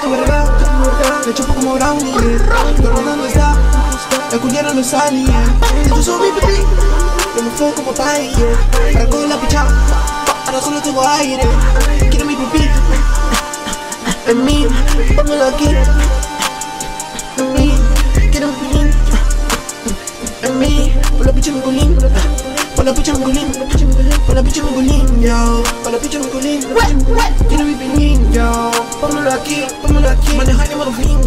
Siento verdad, chupo como Brownie está, el cuñero sale mi pipí, yo me como la picha, ahora solo tengo aire Quiero mi pipí, en mí, póngalo aquí. En mí, quiero mi pipí. En mí, por la picha mi culín. Por la picha mi culín, por la picha mi culín Yo, por la picha mi culín. Quiero mi pipí póngalo aquí. Manejar el modo fin,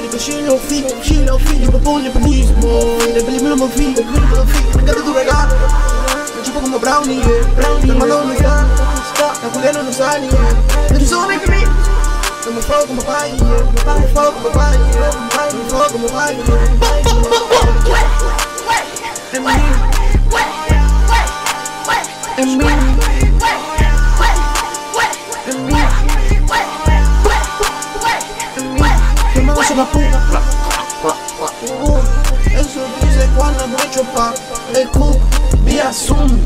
Nigga, she no feel, she no feel. Yo me pongo el pelismo, el pelismo no me feel, el pelismo no me feel. Me encanta tu regalo, me chupo como brownie, yeah. Brownie, te mando donde está, la culera no sale, yeah. Yo soy mi pilín. Yo me fuego como pay, yeah. Me fuego como pay, yeah. Me fuego como pay, yeah. En mí. En la puta. Uh, eso dice cuando me chupa el cu vía Zoom.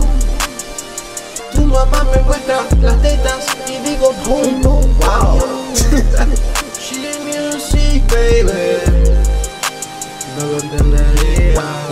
Tu mamá me muestra las tetas y digo boom, boom, wow. She music, baby. No lo entendería.